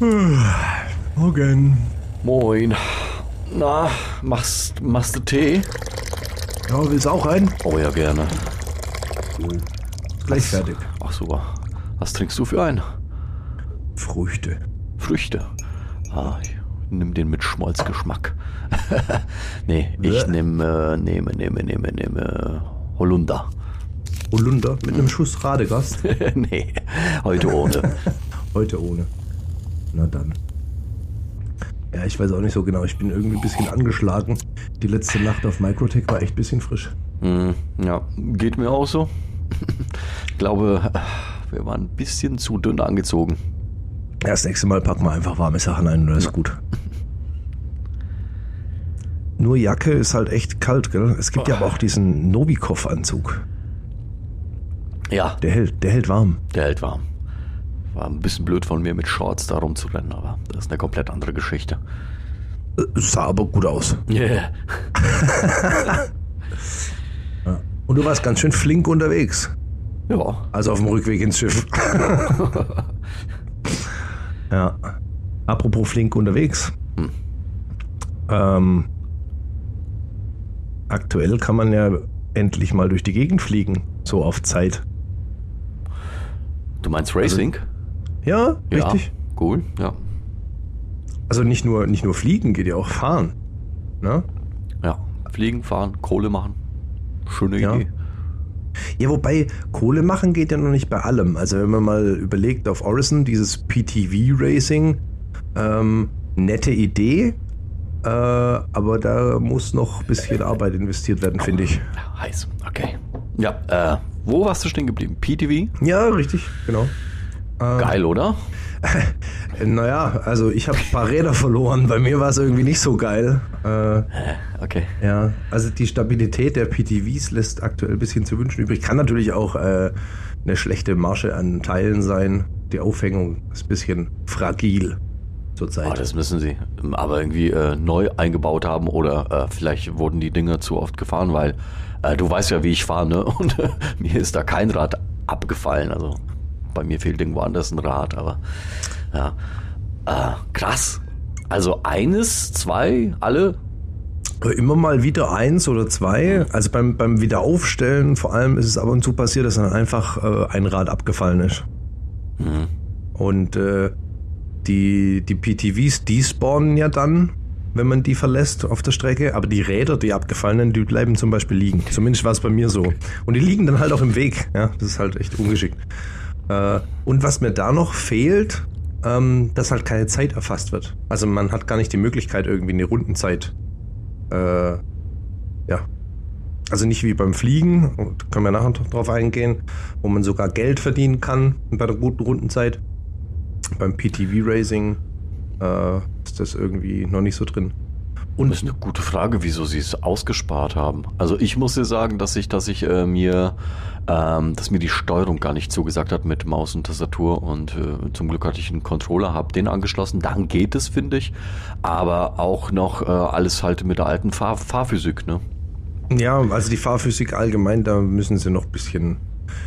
Morgen. Moin. Na, machst, machst du Tee? Ja, willst du auch rein? Oh ja, gerne. Gleich fertig. Ach super. Was trinkst du für einen? Früchte. Früchte. Ah, ich nimm den mit Schmolzgeschmack. nee, ich nehme, nehme, nehme, nehme, nehme Holunder. Holunder mit einem Schuss Radegast. nee, heute ohne. Heute ohne. Na dann. Ja, ich weiß auch nicht so genau. Ich bin irgendwie ein bisschen angeschlagen. Die letzte Nacht auf Microtech war echt ein bisschen frisch. Hm, ja, geht mir auch so. ich glaube, wir waren ein bisschen zu dünn angezogen. Ja, das nächste Mal packen wir einfach warme Sachen ein und das ist gut. Nur Jacke ist halt echt kalt, gell? Es gibt ja aber auch diesen Novikov-Anzug. Ja, Der hält, der hält warm. Der hält warm. War ein bisschen blöd von mir mit Shorts da rumzurennen, aber das ist eine komplett andere Geschichte. Sah aber gut aus. Yeah. Und du warst ganz schön flink unterwegs. Ja. Also auf dem Rückweg ins Schiff. ja. Apropos flink unterwegs. Ähm, aktuell kann man ja endlich mal durch die Gegend fliegen. So auf Zeit. Du meinst Racing? Ja, richtig. Ja. Cool, ja. Also nicht nur, nicht nur fliegen, geht ja auch fahren. Ne? Ja. Fliegen, fahren, Kohle machen. Schöne Ja. Idee. Ja, wobei Kohle machen geht ja noch nicht bei allem. Also wenn man mal überlegt auf Orison, dieses PTV-Racing, ähm, nette Idee, äh, aber da muss noch ein bisschen Arbeit investiert werden, finde ich. Ja, heiß. Okay. Ja, äh, wo warst du stehen geblieben? PTV? Ja, richtig, genau. Geil, oder? Naja, also ich habe ein paar Räder verloren. Bei mir war es irgendwie nicht so geil. Äh, Okay. ja, also die Stabilität der PTVs lässt aktuell ein bisschen zu wünschen übrig. Kann natürlich auch äh, eine schlechte Masche an Teilen sein. Die Aufhängung ist ein bisschen fragil zurzeit. Oh, das müssen sie aber irgendwie äh, neu eingebaut haben oder äh, vielleicht wurden die Dinge zu oft gefahren, weil äh, du weißt ja, wie ich fahre, ne? Und äh, mir ist da kein Rad abgefallen. Also bei mir fehlt irgendwo anders ein Rad, aber ja. Äh, krass. Also eines, zwei, alle? Äh, Immer mal wieder eins oder zwei. Also beim, beim Wiederaufstellen vor allem ist es ab und zu passiert, dass dann einfach äh, ein Rad abgefallen ist. Und äh, die, die PTVs, die spawnen ja dann, wenn man die verlässt auf der Strecke. Aber die Räder, die abgefallenen, die bleiben zum Beispiel liegen. Zumindest war es bei mir so. Und die liegen dann halt auch im Weg. Ja, das ist halt echt ungeschickt. Äh, und was mir da noch fehlt, ähm, dass halt keine Zeit erfasst wird. Also man hat gar nicht die Möglichkeit, irgendwie eine Rundenzeit äh, ja. Also nicht wie beim Fliegen, und können wir nachher drauf eingehen, wo man sogar Geld verdienen kann bei der guten Rundenzeit. Beim PTV Racing äh, ist das irgendwie noch nicht so drin. Und Das ist eine gute Frage, wieso sie es ausgespart haben. Also ich muss dir sagen, dass ich, dass ich äh, mir, ähm, dass mir die Steuerung gar nicht zugesagt hat mit Maus und Tastatur und äh, zum Glück hatte ich einen Controller, habe den angeschlossen. Dann geht es, finde ich. Aber auch noch äh, alles halt mit der alten Fahr Fahrphysik, ne? ja, also die Fahrphysik allgemein, da müssen sie noch ein bisschen,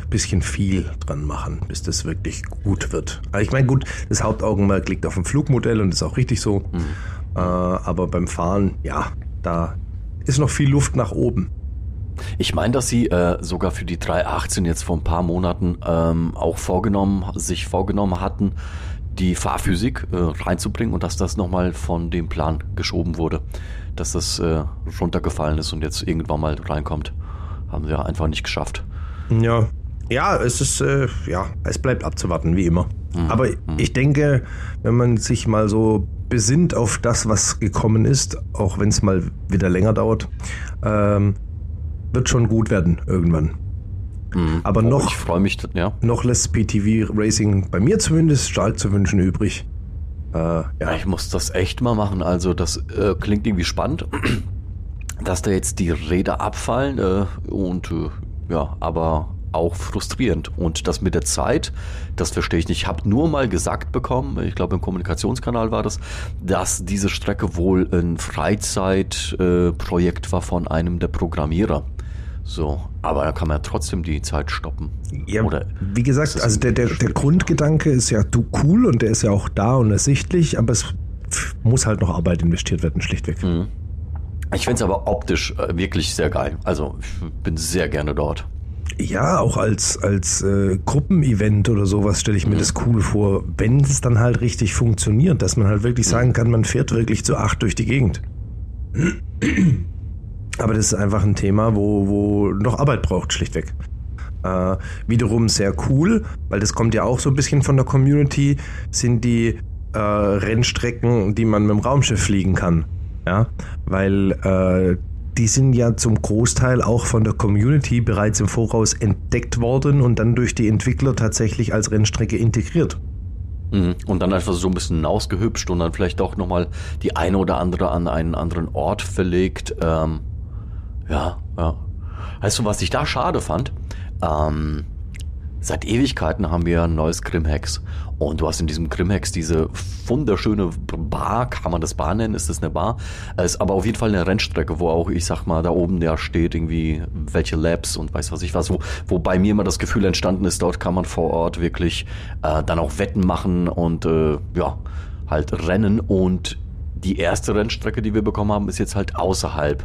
bisschen viel dran machen, bis das wirklich gut wird. Aber ich meine, gut, das Hauptaugenmerk liegt auf dem Flugmodell und ist auch richtig so. Äh, aber beim Fahren, ja, da ist noch viel Luft nach oben. Ich meine, dass sie äh, sogar für die 318 jetzt vor ein paar Monaten ähm, auch vorgenommen, sich vorgenommen hatten, die Fahrphysik äh, reinzubringen und dass das nochmal von dem Plan geschoben wurde, dass das äh, runtergefallen ist und jetzt irgendwann mal reinkommt. Haben sie ja einfach nicht geschafft. Ja. Ja, es ist, äh, ja, es bleibt abzuwarten, wie immer. Aber ich denke, wenn man sich mal so besinnt auf das, was gekommen ist, auch wenn es mal wieder länger dauert, ähm, wird schon gut werden irgendwann. Mhm. Aber oh, noch, ich freue mich, ja. Noch lässt PTV Racing bei mir zumindest stark zu wünschen übrig. Äh, ja. ja. ich muss das echt mal machen. Also das äh, klingt irgendwie spannend, dass da jetzt die Räder abfallen äh, und äh, ja, aber auch frustrierend. Und das mit der Zeit, das verstehe ich nicht. Ich habe nur mal gesagt bekommen, ich glaube im Kommunikationskanal war das, dass diese Strecke wohl ein Freizeitprojekt äh, war von einem der Programmierer. So, aber da kann man ja trotzdem die Zeit stoppen. Ja, Oder wie gesagt, also der, der, der Grundgedanke ist ja du cool und der ist ja auch da und ersichtlich, aber es muss halt noch Arbeit investiert werden, schlichtweg. Mhm. Ich finde es aber optisch äh, wirklich sehr geil. Also ich bin sehr gerne dort. Ja, auch als, als äh, Gruppenevent oder sowas stelle ich mir mhm. das cool vor, wenn es dann halt richtig funktioniert, dass man halt wirklich mhm. sagen kann, man fährt wirklich zu acht durch die Gegend. Aber das ist einfach ein Thema, wo, wo noch Arbeit braucht, schlichtweg. Äh, wiederum sehr cool, weil das kommt ja auch so ein bisschen von der Community, sind die äh, Rennstrecken, die man mit dem Raumschiff fliegen kann. Ja, weil äh, die sind ja zum Großteil auch von der Community bereits im Voraus entdeckt worden und dann durch die Entwickler tatsächlich als Rennstrecke integriert. Mhm. Und dann einfach so ein bisschen ausgehübscht und dann vielleicht auch nochmal die eine oder andere an einen anderen Ort verlegt. Ähm, ja, ja. Weißt du, was ich da schade fand? Ähm, Seit Ewigkeiten haben wir ein neues Grimhex. Und du hast in diesem Grimhex diese wunderschöne Bar, kann man das Bar nennen? Ist das eine Bar? Es ist aber auf jeden Fall eine Rennstrecke, wo auch, ich sag mal, da oben ja steht irgendwie, welche Labs und weiß was ich was, wo, wo bei mir immer das Gefühl entstanden ist, dort kann man vor Ort wirklich äh, dann auch Wetten machen und äh, ja, halt rennen. Und die erste Rennstrecke, die wir bekommen haben, ist jetzt halt außerhalb.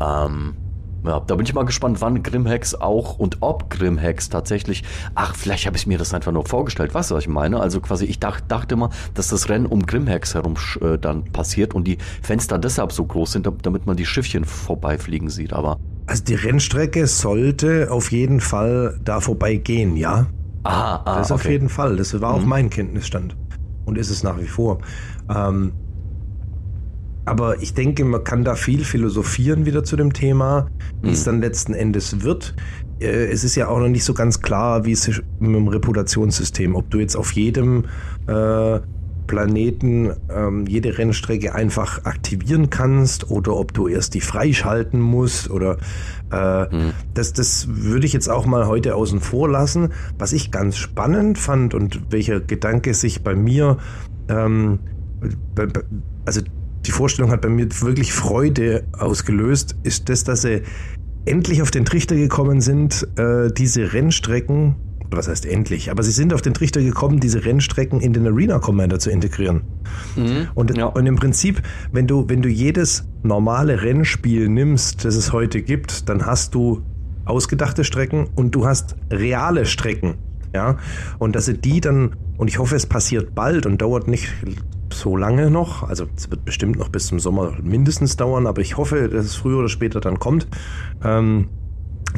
Ähm, ja, da bin ich mal gespannt, wann Grimhex auch und ob Grimhex tatsächlich. Ach, vielleicht habe ich mir das einfach nur vorgestellt. Weißt du, was ich meine? Also quasi, ich dacht, dachte mal, dass das Rennen um Grimhex herum äh, dann passiert und die Fenster deshalb so groß sind, damit man die Schiffchen vorbeifliegen sieht. Aber. Also die Rennstrecke sollte auf jeden Fall da vorbeigehen, ja. Aha, ah, Das okay. auf jeden Fall. Das war auch mhm. mein Kenntnisstand. Und ist es nach wie vor. Ähm, aber ich denke, man kann da viel philosophieren wieder zu dem Thema, wie mhm. es dann letzten Endes wird. Äh, es ist ja auch noch nicht so ganz klar, wie es mit dem Reputationssystem, ob du jetzt auf jedem äh, Planeten ähm, jede Rennstrecke einfach aktivieren kannst oder ob du erst die freischalten musst oder äh, mhm. das, das würde ich jetzt auch mal heute außen vor lassen. Was ich ganz spannend fand und welcher Gedanke sich bei mir ähm, also die Vorstellung hat bei mir wirklich Freude ausgelöst, ist das, dass sie endlich auf den Trichter gekommen sind, äh, diese Rennstrecken, was heißt endlich, aber sie sind auf den Trichter gekommen, diese Rennstrecken in den Arena Commander zu integrieren. Mhm, und, ja. und im Prinzip, wenn du, wenn du jedes normale Rennspiel nimmst, das es heute gibt, dann hast du ausgedachte Strecken und du hast reale Strecken. Ja, und dass sie die dann, und ich hoffe, es passiert bald und dauert nicht so lange noch. Also es wird bestimmt noch bis zum Sommer mindestens dauern, aber ich hoffe, dass es früher oder später dann kommt, ähm,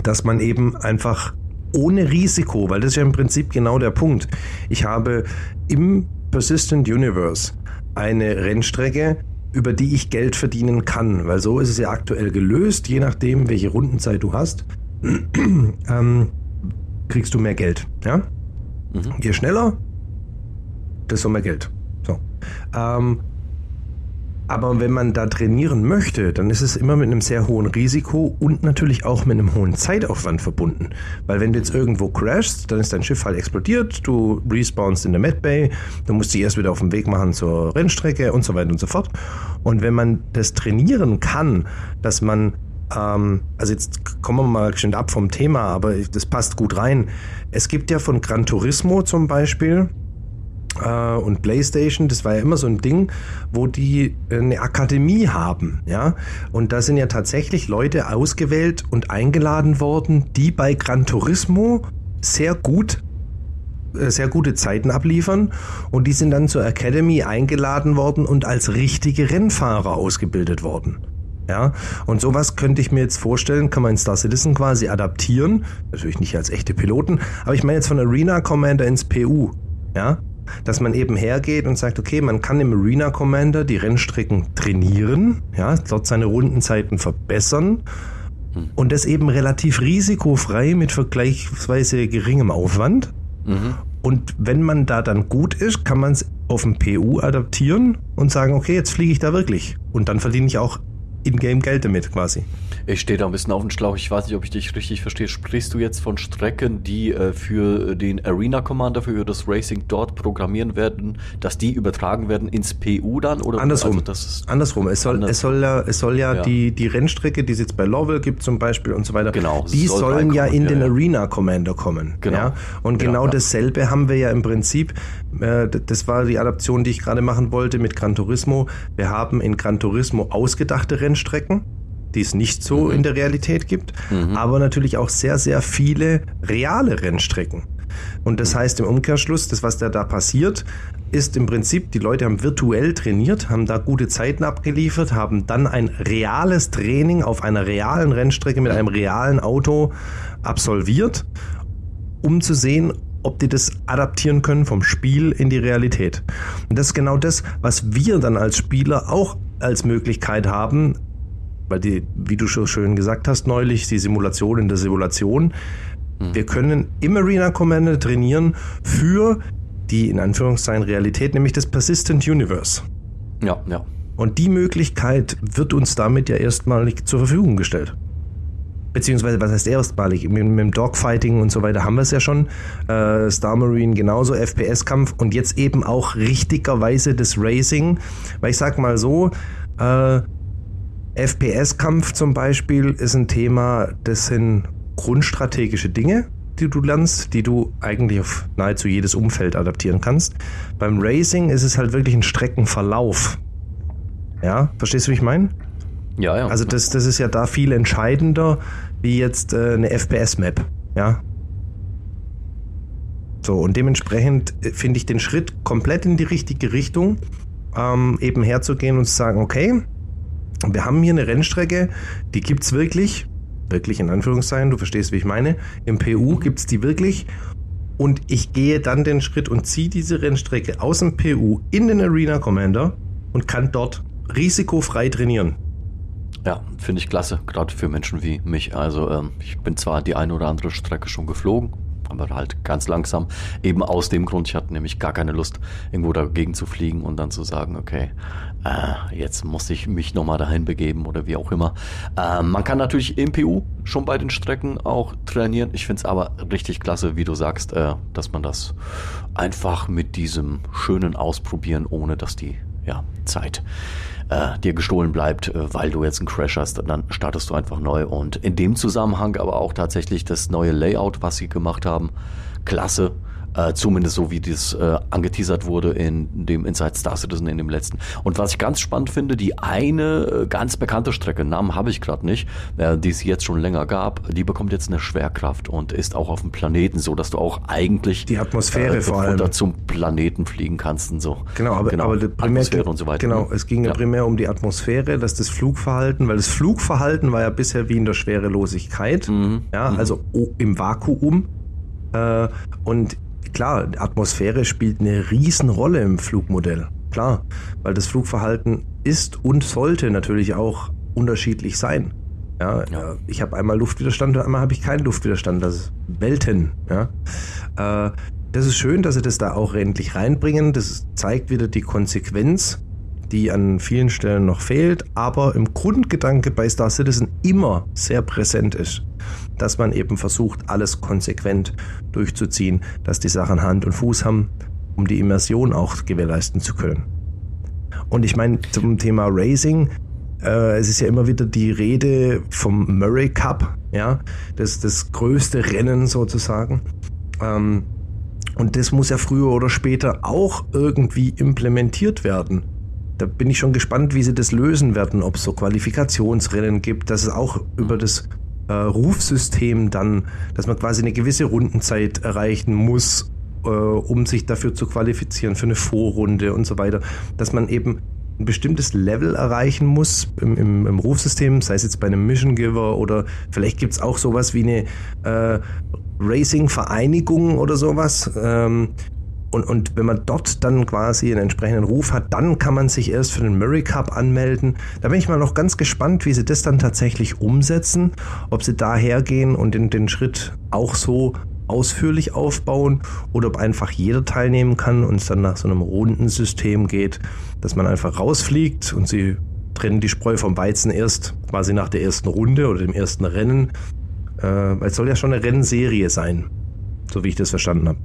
dass man eben einfach ohne Risiko, weil das ist ja im Prinzip genau der Punkt. Ich habe im Persistent Universe eine Rennstrecke, über die ich Geld verdienen kann, weil so ist es ja aktuell gelöst, je nachdem, welche Rundenzeit du hast, ähm, kriegst du mehr Geld. Ja? Mhm. Je schneller, desto mehr Geld. Ähm, aber wenn man da trainieren möchte, dann ist es immer mit einem sehr hohen Risiko und natürlich auch mit einem hohen Zeitaufwand verbunden. Weil wenn du jetzt irgendwo crashst, dann ist dein Schiff halt explodiert, du respawnst in der Medbay, du musst dich erst wieder auf den Weg machen zur Rennstrecke und so weiter und so fort. Und wenn man das trainieren kann, dass man ähm, also jetzt kommen wir mal schön ab vom Thema, aber das passt gut rein. Es gibt ja von Gran Turismo zum Beispiel, äh, und PlayStation, das war ja immer so ein Ding, wo die eine Akademie haben, ja. Und da sind ja tatsächlich Leute ausgewählt und eingeladen worden, die bei Gran Turismo sehr gut äh, sehr gute Zeiten abliefern und die sind dann zur Academy eingeladen worden und als richtige Rennfahrer ausgebildet worden. Ja, und sowas könnte ich mir jetzt vorstellen, kann man in Star Citizen quasi adaptieren. Natürlich nicht als echte Piloten, aber ich meine jetzt von Arena Commander ins PU. Ja, dass man eben hergeht und sagt, okay, man kann im Arena Commander die Rennstrecken trainieren, ja, dort seine Rundenzeiten verbessern Mhm. Und das eben relativ risikofrei mit vergleichsweise geringem Aufwand. Mhm. Und wenn man da dann gut ist, kann man es auf dem PU adaptieren und sagen, okay, jetzt fliege ich da wirklich. Und dann verdiene ich auch in-game Geld damit quasi. Ich stehe da ein bisschen auf dem Schlauch. Ich weiß nicht, ob ich dich richtig verstehe. Sprichst du jetzt von Strecken, die äh, für den Arena Commander, für das Racing dort programmieren werden, dass die übertragen werden ins PU dann? Oder andersrum. Also andersrum. Es soll, andersrum. Es soll ja, es soll ja, ja, Die, die Rennstrecke, die es jetzt bei Lovell gibt zum Beispiel und so weiter, genau, die soll sollen ja in ja, den ja. Arena Commander kommen. Genau. Ja? Und genau dasselbe haben wir ja im Prinzip, äh, das war die Adaption, die ich gerade machen wollte mit Gran Turismo. Wir haben in Gran Turismo ausgedachte Rennstrecken die es nicht so mhm. in der Realität gibt, mhm. aber natürlich auch sehr, sehr viele reale Rennstrecken. Und das mhm. heißt im Umkehrschluss, das, was da, da passiert, ist im Prinzip, die Leute haben virtuell trainiert, haben da gute Zeiten abgeliefert, haben dann ein reales Training auf einer realen Rennstrecke mit einem realen Auto absolviert, um zu sehen, ob die das adaptieren können vom Spiel in die Realität. Und das ist genau das, was wir dann als Spieler auch als Möglichkeit haben, weil die, wie du schon schön gesagt hast neulich, die Simulation in der Simulation. Mhm. Wir können im Arena Commander trainieren für die in Anführungszeichen Realität, nämlich das Persistent Universe. Ja, ja. Und die Möglichkeit wird uns damit ja erstmalig zur Verfügung gestellt. Beziehungsweise, was heißt erstmalig? Mit, mit dem Dogfighting und so weiter haben wir es ja schon. Äh, Star Marine genauso, FPS-Kampf und jetzt eben auch richtigerweise das Racing. Weil ich sag mal so, äh, FPS-Kampf zum Beispiel ist ein Thema, das sind grundstrategische Dinge, die du lernst, die du eigentlich auf nahezu jedes Umfeld adaptieren kannst. Beim Racing ist es halt wirklich ein Streckenverlauf. Ja, verstehst du, wie ich meine? Ja, ja. Also das, das ist ja da viel entscheidender wie jetzt äh, eine FPS-Map. Ja. So, und dementsprechend äh, finde ich den Schritt komplett in die richtige Richtung, ähm, eben herzugehen und zu sagen, okay, wir haben hier eine Rennstrecke, die gibt es wirklich, wirklich in Anführungszeichen, du verstehst, wie ich meine. Im PU gibt es die wirklich. Und ich gehe dann den Schritt und ziehe diese Rennstrecke aus dem PU in den Arena Commander und kann dort risikofrei trainieren. Ja, finde ich klasse, gerade für Menschen wie mich. Also ähm, ich bin zwar die eine oder andere Strecke schon geflogen, aber halt ganz langsam. Eben aus dem Grund, ich hatte nämlich gar keine Lust, irgendwo dagegen zu fliegen und dann zu sagen, okay, äh, jetzt muss ich mich nochmal dahin begeben oder wie auch immer. Äh, man kann natürlich im PU schon bei den Strecken auch trainieren. Ich finde es aber richtig klasse, wie du sagst, äh, dass man das einfach mit diesem schönen Ausprobieren, ohne dass die ja, Zeit äh, dir gestohlen bleibt, äh, weil du jetzt einen Crash hast, dann startest du einfach neu. Und in dem Zusammenhang aber auch tatsächlich das neue Layout, was sie gemacht haben, klasse. Äh, zumindest so wie das äh, angeteasert wurde in dem Inside Star Citizen in dem letzten. Und was ich ganz spannend finde, die eine äh, ganz bekannte Strecke, Namen habe ich gerade nicht, äh, die es jetzt schon länger gab, die bekommt jetzt eine Schwerkraft und ist auch auf dem Planeten, so dass du auch eigentlich die Atmosphäre äh, vor allem zum Planeten fliegen kannst und so. Genau, aber, genau, aber primär, Atmosphäre und so weiter. Genau, ne? es ging ja primär um die Atmosphäre, dass das Flugverhalten, weil das Flugverhalten war ja bisher wie in der Schwerelosigkeit, mhm. ja, mhm. also im Vakuum. Und klar, Atmosphäre spielt eine Riesenrolle im Flugmodell. Klar, weil das Flugverhalten ist und sollte natürlich auch unterschiedlich sein. Ja, ja. ich habe einmal Luftwiderstand und einmal habe ich keinen Luftwiderstand. Das ist Welten. Ja. Äh, das ist schön, dass sie das da auch endlich reinbringen. Das zeigt wieder die Konsequenz die an vielen Stellen noch fehlt, aber im Grundgedanke bei Star Citizen immer sehr präsent ist, dass man eben versucht, alles konsequent durchzuziehen, dass die Sachen Hand und Fuß haben, um die Immersion auch gewährleisten zu können. Und ich meine, zum Thema Racing, äh, es ist ja immer wieder die Rede vom Murray Cup, ja, das, das größte Rennen sozusagen. Ähm, und das muss ja früher oder später auch irgendwie implementiert werden da bin ich schon gespannt, wie sie das lösen werden, ob es so Qualifikationsrennen gibt, dass es auch über das äh, Rufsystem dann, dass man quasi eine gewisse Rundenzeit erreichen muss, äh, um sich dafür zu qualifizieren für eine Vorrunde und so weiter, dass man eben ein bestimmtes Level erreichen muss im, im, im Rufsystem, sei es jetzt bei einem Mission Giver oder vielleicht gibt es auch sowas wie eine äh, Racing-Vereinigung oder sowas, ähm, und, und wenn man dort dann quasi einen entsprechenden Ruf hat, dann kann man sich erst für den Murray Cup anmelden. Da bin ich mal noch ganz gespannt, wie sie das dann tatsächlich umsetzen, ob sie da hergehen und den, den Schritt auch so ausführlich aufbauen oder ob einfach jeder teilnehmen kann und es dann nach so einem Rundensystem geht, dass man einfach rausfliegt und sie trennen die Spreu vom Weizen erst quasi nach der ersten Runde oder dem ersten Rennen. Äh, es soll ja schon eine Rennserie sein, so wie ich das verstanden habe.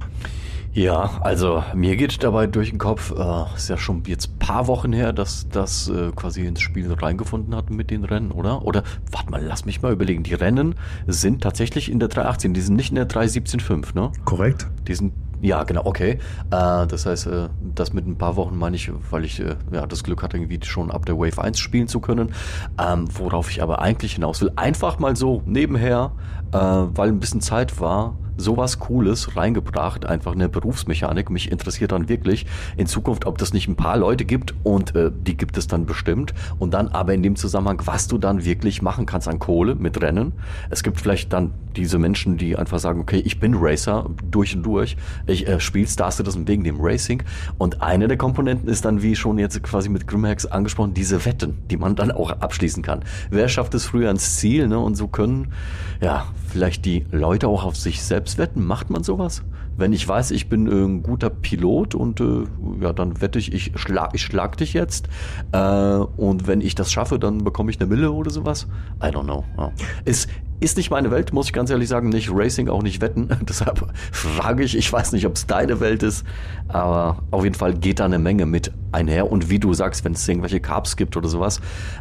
Ja, also mir geht dabei durch den Kopf, äh, ist ja schon jetzt paar Wochen her, dass das äh, quasi ins Spiel reingefunden hat mit den Rennen, oder? Oder, warte mal, lass mich mal überlegen. Die Rennen sind tatsächlich in der 318, die sind nicht in der 317.5, ne? Korrekt. Die sind ja, genau, okay. Äh, das heißt, äh, das mit ein paar Wochen meine ich, weil ich äh, ja, das Glück hatte, irgendwie schon ab der Wave 1 spielen zu können. Ähm, worauf ich aber eigentlich hinaus will. Einfach mal so nebenher, äh, weil ein bisschen Zeit war, sowas Cooles reingebracht, einfach eine Berufsmechanik. Mich interessiert dann wirklich in Zukunft, ob das nicht ein paar Leute gibt und äh, die gibt es dann bestimmt. Und dann aber in dem Zusammenhang, was du dann wirklich machen kannst an Kohle mit Rennen. Es gibt vielleicht dann diese Menschen, die einfach sagen, okay, ich bin Racer durch und durch. Ich äh, spiele Star Citizen wegen dem Racing. Und eine der Komponenten ist dann, wie schon jetzt quasi mit Grimhex angesprochen, diese Wetten, die man dann auch abschließen kann. Wer schafft es früher ans Ziel? Ne? Und so können ja vielleicht die Leute auch auf sich selbst selbst wetten? Macht man sowas? Wenn ich weiß, ich bin äh, ein guter Pilot und äh, ja, dann wette ich, ich schlag, ich schlag dich jetzt. Äh, und wenn ich das schaffe, dann bekomme ich eine Mille oder sowas. I don't know. Ja. Ist, ist nicht meine Welt, muss ich ganz ehrlich sagen. Nicht Racing, auch nicht Wetten. Deshalb frage ich, ich weiß nicht, ob es deine Welt ist, aber auf jeden Fall geht da eine Menge mit einher. Und wie du sagst, wenn es irgendwelche Carbs gibt oder sowas,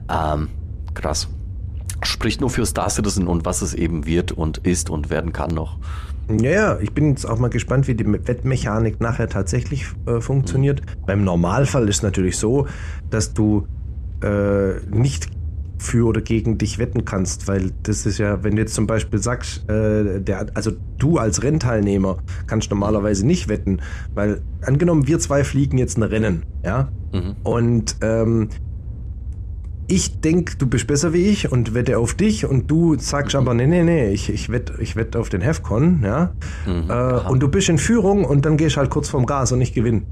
ähm, krass. Spricht nur für Star Citizen und was es eben wird und ist und werden kann noch. Ja, ja, ich bin jetzt auch mal gespannt, wie die Wettmechanik nachher tatsächlich äh, funktioniert. Mhm. Beim Normalfall ist es natürlich so, dass du äh, nicht für oder gegen dich wetten kannst, weil das ist ja, wenn du jetzt zum Beispiel sagst, äh, der, also du als Rennteilnehmer kannst normalerweise nicht wetten, weil angenommen wir zwei fliegen jetzt ein Rennen, ja, mhm. und ähm, ich denke, du bist besser wie ich und wette auf dich und du sagst aber, nee, nee, nee, ich, ich wette ich wett auf den Hefcon, ja. Mhm, äh, und du bist in Führung und dann gehst halt kurz vorm Gas und ich gewinne.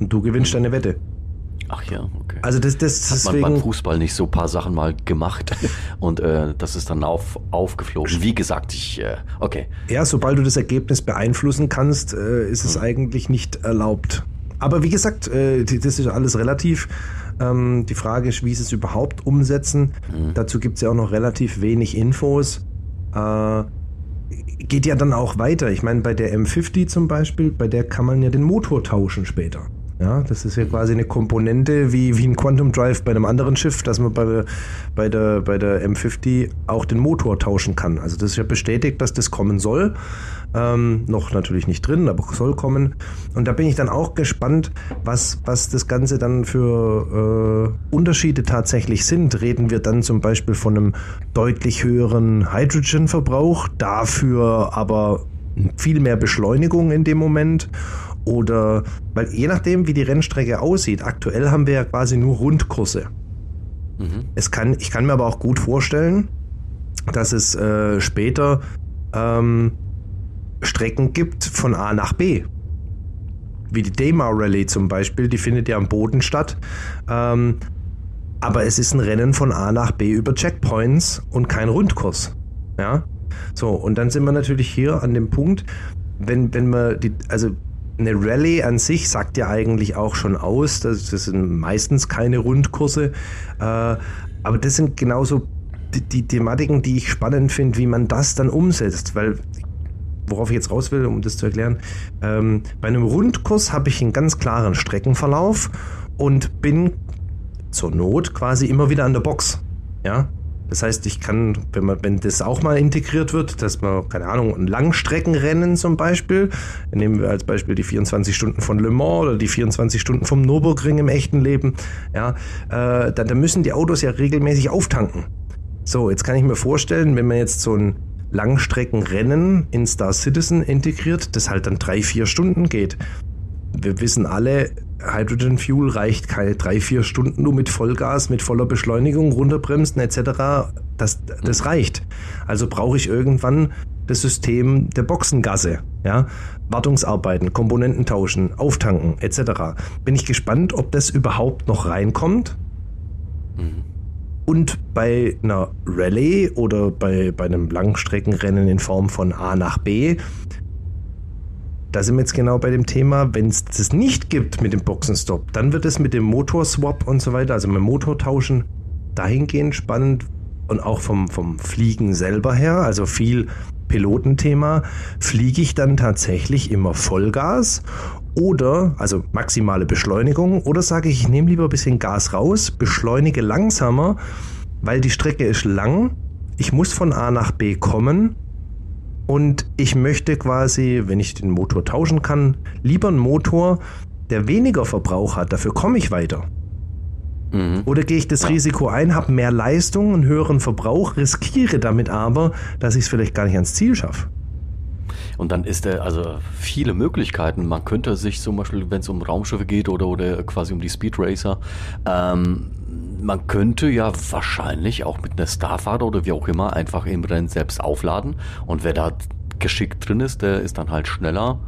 Und du gewinnst mhm. deine Wette. Ach ja, okay. Also das, das Hat deswegen, man beim Fußball nicht so ein paar Sachen mal gemacht und äh, das ist dann auf, aufgeflogen. Wie gesagt, ich, äh, okay. Ja, sobald du das Ergebnis beeinflussen kannst, äh, ist es mhm. eigentlich nicht erlaubt. Aber wie gesagt, äh, das ist alles relativ. Ähm, die Frage ist, wie sie es überhaupt umsetzen. Mhm. Dazu gibt es ja auch noch relativ wenig Infos. Äh, geht ja dann auch weiter. Ich meine, bei der M50 zum Beispiel, bei der kann man ja den Motor tauschen später. Ja, das ist ja quasi eine Komponente wie, wie ein Quantum Drive bei einem anderen Schiff, dass man bei, bei, der, bei der M50 auch den Motor tauschen kann. Also das ist ja bestätigt, dass das kommen soll. Ähm, noch natürlich nicht drin, aber soll kommen. Und da bin ich dann auch gespannt, was, was das Ganze dann für äh, Unterschiede tatsächlich sind. Reden wir dann zum Beispiel von einem deutlich höheren Hydrogen-Verbrauch, dafür aber viel mehr Beschleunigung in dem Moment oder, weil je nachdem, wie die Rennstrecke aussieht, aktuell haben wir ja quasi nur Rundkurse. Mhm. Es kann, ich kann mir aber auch gut vorstellen, dass es äh, später ähm, Strecken gibt von A nach B. Wie die Daymar Rally zum Beispiel, die findet ja am Boden statt. Ähm, aber es ist ein Rennen von A nach B über Checkpoints und kein Rundkurs. Ja. So, und dann sind wir natürlich hier an dem Punkt, wenn, wenn man die, also eine Rallye an sich sagt ja eigentlich auch schon aus, das, das sind meistens keine Rundkurse, äh, aber das sind genauso die, die Thematiken, die ich spannend finde, wie man das dann umsetzt, weil worauf ich jetzt raus will, um das zu erklären, ähm, bei einem Rundkurs habe ich einen ganz klaren Streckenverlauf und bin zur Not quasi immer wieder an der Box. Ja, das heißt, ich kann, wenn man, wenn das auch mal integriert wird, dass man, keine Ahnung, ein Langstreckenrennen zum Beispiel, nehmen wir als Beispiel die 24 Stunden von Le Mans oder die 24 Stunden vom Nürburgring im echten Leben, ja, äh, dann, dann müssen die Autos ja regelmäßig auftanken. So, jetzt kann ich mir vorstellen, wenn man jetzt so ein Langstreckenrennen in Star Citizen integriert, das halt dann drei, vier Stunden geht. Wir wissen alle, Hydrogen Fuel reicht keine drei, vier Stunden nur mit Vollgas, mit voller Beschleunigung, runterbremsen etc. Das, das reicht. Also brauche ich irgendwann das System der Boxengasse. Ja? Wartungsarbeiten, Komponenten tauschen, auftanken etc. Bin ich gespannt, ob das überhaupt noch reinkommt. Und bei einer Rallye oder bei, bei einem Langstreckenrennen in Form von A nach B, da sind wir jetzt genau bei dem Thema, wenn es das nicht gibt mit dem Boxenstopp, dann wird es mit dem Motorswap und so weiter, also mit dem Motortauschen, dahingehend spannend und auch vom, vom Fliegen selber her, also viel Pilotenthema, fliege ich dann tatsächlich immer Vollgas oder, also maximale Beschleunigung, oder sage ich, ich nehme lieber ein bisschen Gas raus, beschleunige langsamer, weil die Strecke ist lang, ich muss von A nach B kommen und ich möchte quasi, wenn ich den Motor tauschen kann, lieber einen Motor, der weniger Verbrauch hat, dafür komme ich weiter. Mhm. Oder gehe ich das ja. Risiko ein, habe mehr Leistung, einen höheren Verbrauch, riskiere damit aber, dass ich es vielleicht gar nicht ans Ziel schaffe. Und dann ist er also viele Möglichkeiten. Man könnte sich zum Beispiel, wenn es um Raumschiffe geht oder, oder quasi um die Speed Racer, ähm, man könnte ja wahrscheinlich auch mit einer Starfahrt oder wie auch immer einfach im Rennen selbst aufladen. Und wer da geschickt drin ist, der ist dann halt schneller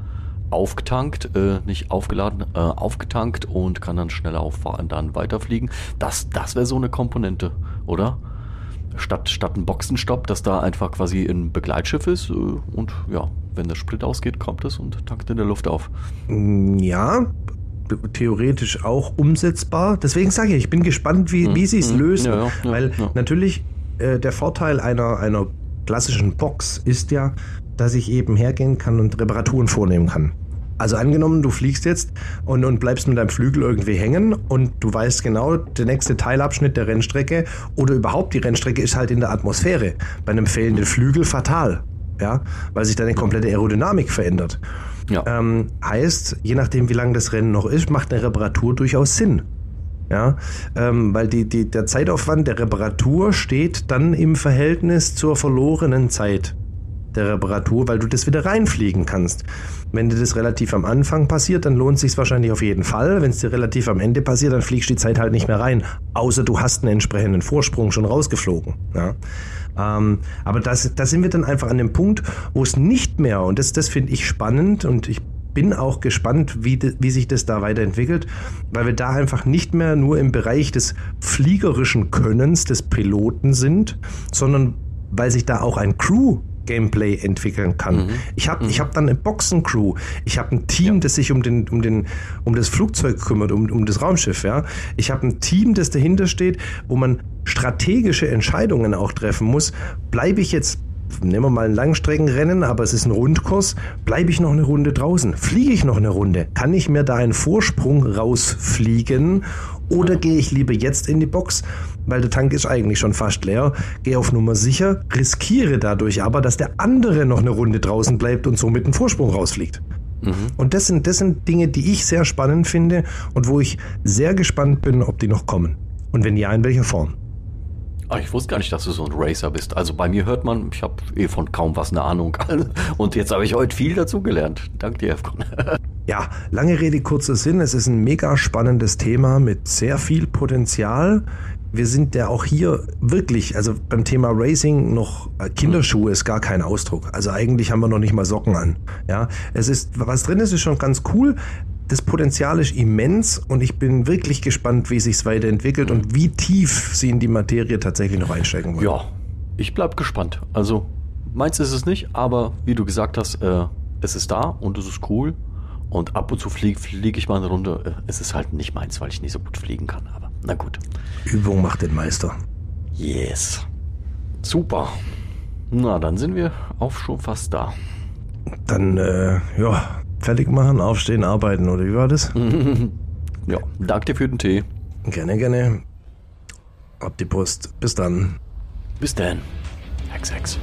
aufgetankt, äh, nicht aufgeladen, äh, aufgetankt und kann dann schneller auffahren, dann weiterfliegen. Das, das wäre so eine Komponente, oder? Statt, statt ein Boxenstopp, dass da einfach quasi ein Begleitschiff ist äh, und ja, wenn der Sprit ausgeht, kommt es und tankt in der Luft auf. Mm, ja, theoretisch auch umsetzbar. Deswegen sage ich, ich bin gespannt, wie, wie sie es mhm. lösen. Ja, ja, Weil ja. natürlich äh, der Vorteil einer, einer klassischen Box ist ja, dass ich eben hergehen kann und Reparaturen vornehmen kann. Also angenommen, du fliegst jetzt und, und bleibst mit deinem Flügel irgendwie hängen und du weißt genau, der nächste Teilabschnitt der Rennstrecke oder überhaupt die Rennstrecke ist halt in der Atmosphäre. Bei einem fehlenden Flügel fatal, ja, weil sich deine komplette Aerodynamik verändert. Ja. Ähm, heißt, je nachdem, wie lang das Rennen noch ist, macht eine Reparatur durchaus Sinn. Ja, ähm, weil die, die, der Zeitaufwand der Reparatur steht dann im Verhältnis zur verlorenen Zeit der Reparatur, weil du das wieder reinfliegen kannst. Wenn dir das relativ am Anfang passiert, dann lohnt sich wahrscheinlich auf jeden Fall. Wenn es dir relativ am Ende passiert, dann fliegst du die Zeit halt nicht mehr rein. Außer du hast einen entsprechenden Vorsprung schon rausgeflogen. Ja. Ähm, aber da sind wir dann einfach an dem Punkt, wo es nicht mehr, und das, das finde ich spannend und ich bin auch gespannt, wie, de, wie sich das da weiterentwickelt, weil wir da einfach nicht mehr nur im Bereich des fliegerischen Könnens des Piloten sind, sondern weil sich da auch ein Crew Gameplay entwickeln kann. Mhm. Ich habe mhm. ich hab dann eine Boxencrew, ich habe ein Team, ja. das sich um, den, um, den, um das Flugzeug kümmert, um, um das Raumschiff. Ja? Ich habe ein Team, das dahinter steht, wo man strategische Entscheidungen auch treffen muss. Bleibe ich jetzt nehmen wir mal ein Langstreckenrennen, aber es ist ein Rundkurs, bleibe ich noch eine Runde draußen? Fliege ich noch eine Runde? Kann ich mir da einen Vorsprung rausfliegen oder gehe ich lieber jetzt in die Box, weil der Tank ist eigentlich schon fast leer, gehe auf Nummer sicher, riskiere dadurch aber, dass der andere noch eine Runde draußen bleibt und somit einen Vorsprung rausfliegt. Mhm. Und das sind, das sind Dinge, die ich sehr spannend finde und wo ich sehr gespannt bin, ob die noch kommen. Und wenn ja, in welcher Form. Ach, ich wusste gar nicht, dass du so ein Racer bist. Also bei mir hört man, ich habe eh von kaum was eine Ahnung. Und jetzt habe ich heute viel dazugelernt. Dank dir, Efkon. Ja, lange Rede, kurzer Sinn. Es ist ein mega spannendes Thema mit sehr viel Potenzial. Wir sind ja auch hier wirklich, also beim Thema Racing noch äh, Kinderschuhe ist gar kein Ausdruck. Also eigentlich haben wir noch nicht mal Socken an. Ja, es ist, was drin ist, ist schon ganz cool. Das Potenzial ist immens und ich bin wirklich gespannt, wie sich es weiterentwickelt und wie tief sie in die Materie tatsächlich noch einsteigen wollen. Ja, ich bleib gespannt. Also meins ist es nicht, aber wie du gesagt hast, äh, es ist da und es ist cool. Und ab und zu fliege flieg ich mal eine Runde. Es ist halt nicht meins, weil ich nicht so gut fliegen kann. Aber na gut. Übung macht den Meister. Yes. Super. Na, dann sind wir auch schon fast da. Dann, äh, ja, fertig machen, aufstehen, arbeiten, oder wie war das? ja, danke dir für den Tee. Gerne, gerne. Ab die Post. Bis dann. Bis dann. Hex, Hex.